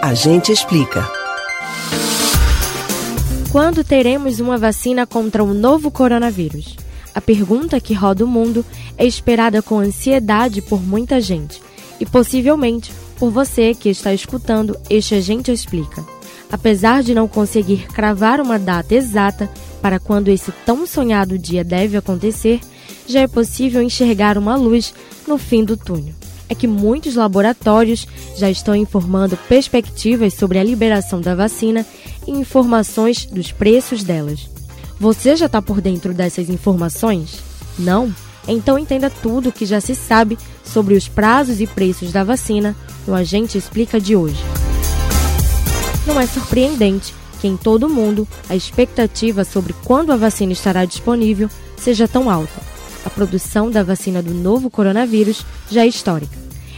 A gente explica. Quando teremos uma vacina contra o novo coronavírus? A pergunta que roda o mundo é esperada com ansiedade por muita gente e possivelmente por você que está escutando este A Gente Explica. Apesar de não conseguir cravar uma data exata para quando esse tão sonhado dia deve acontecer, já é possível enxergar uma luz no fim do túnel. É que muitos laboratórios já estão informando perspectivas sobre a liberação da vacina e informações dos preços delas. Você já está por dentro dessas informações? Não? Então entenda tudo o que já se sabe sobre os prazos e preços da vacina no Agente Explica de hoje. Não é surpreendente que em todo o mundo a expectativa sobre quando a vacina estará disponível seja tão alta. A produção da vacina do novo coronavírus já é histórica.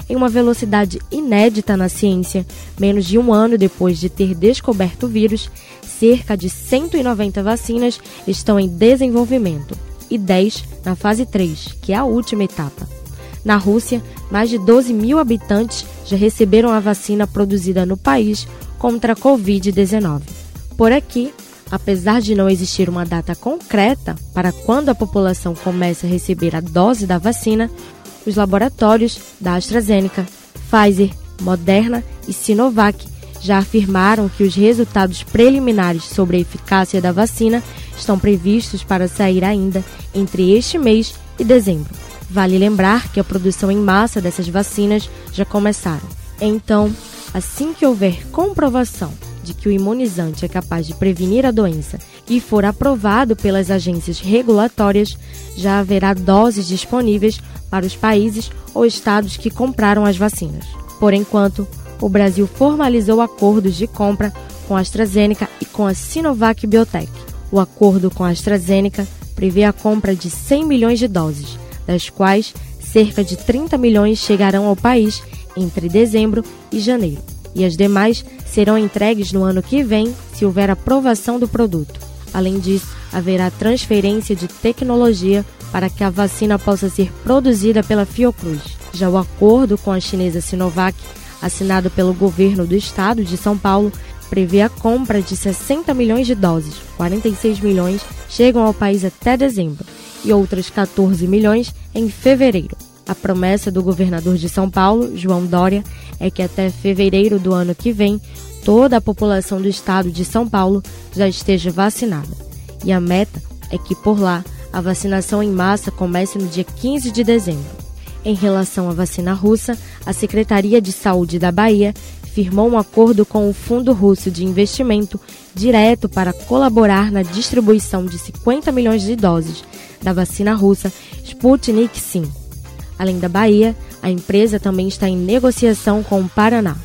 Em uma velocidade inédita na ciência, menos de um ano depois de ter descoberto o vírus, cerca de 190 vacinas estão em desenvolvimento e 10 na fase 3, que é a última etapa. Na Rússia, mais de 12 mil habitantes já receberam a vacina produzida no país contra a Covid-19. Por aqui, apesar de não existir uma data concreta para quando a população comece a receber a dose da vacina, os laboratórios da AstraZeneca, Pfizer, Moderna e Sinovac já afirmaram que os resultados preliminares sobre a eficácia da vacina estão previstos para sair ainda entre este mês e dezembro. Vale lembrar que a produção em massa dessas vacinas já começaram. Então, assim que houver comprovação de que o imunizante é capaz de prevenir a doença e for aprovado pelas agências regulatórias, já haverá doses disponíveis para os países ou estados que compraram as vacinas. Por enquanto, o Brasil formalizou acordos de compra com a AstraZeneca e com a Sinovac Biotech. O acordo com a AstraZeneca prevê a compra de 100 milhões de doses, das quais cerca de 30 milhões chegarão ao país entre dezembro e janeiro, e as demais serão entregues no ano que vem se houver aprovação do produto. Além disso, haverá transferência de tecnologia para que a vacina possa ser produzida pela Fiocruz. Já o acordo com a chinesa Sinovac, assinado pelo governo do estado de São Paulo, prevê a compra de 60 milhões de doses, 46 milhões chegam ao país até dezembro e outras 14 milhões em fevereiro. A promessa do governador de São Paulo, João Dória, é que até fevereiro do ano que vem, toda a população do estado de São Paulo já esteja vacinada. E a meta é que por lá a vacinação em massa comece no dia 15 de dezembro. Em relação à vacina russa, a Secretaria de Saúde da Bahia firmou um acordo com o Fundo Russo de Investimento direto para colaborar na distribuição de 50 milhões de doses da vacina russa Sputnik V. Além da Bahia, a empresa também está em negociação com o Paraná.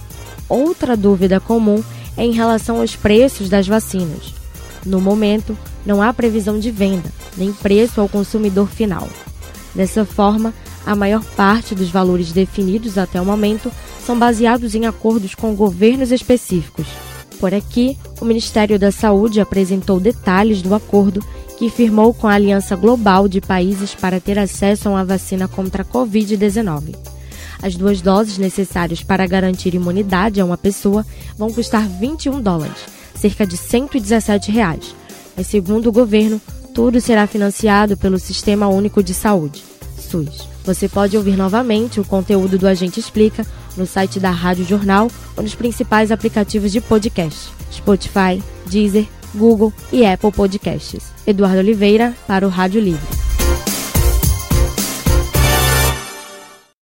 Outra dúvida comum é em relação aos preços das vacinas. No momento, não há previsão de venda, nem preço ao consumidor final. Dessa forma, a maior parte dos valores definidos até o momento são baseados em acordos com governos específicos. Por aqui, o Ministério da Saúde apresentou detalhes do acordo que firmou com a Aliança Global de Países para ter acesso a uma vacina contra a Covid-19. As duas doses necessárias para garantir imunidade a uma pessoa vão custar 21 dólares, cerca de 117 reais. Mas segundo o governo, tudo será financiado pelo Sistema Único de Saúde, SUS. Você pode ouvir novamente o conteúdo do Agente Explica no site da Rádio Jornal ou nos principais aplicativos de podcast: Spotify, Deezer, Google e Apple Podcasts. Eduardo Oliveira para o Rádio Livre.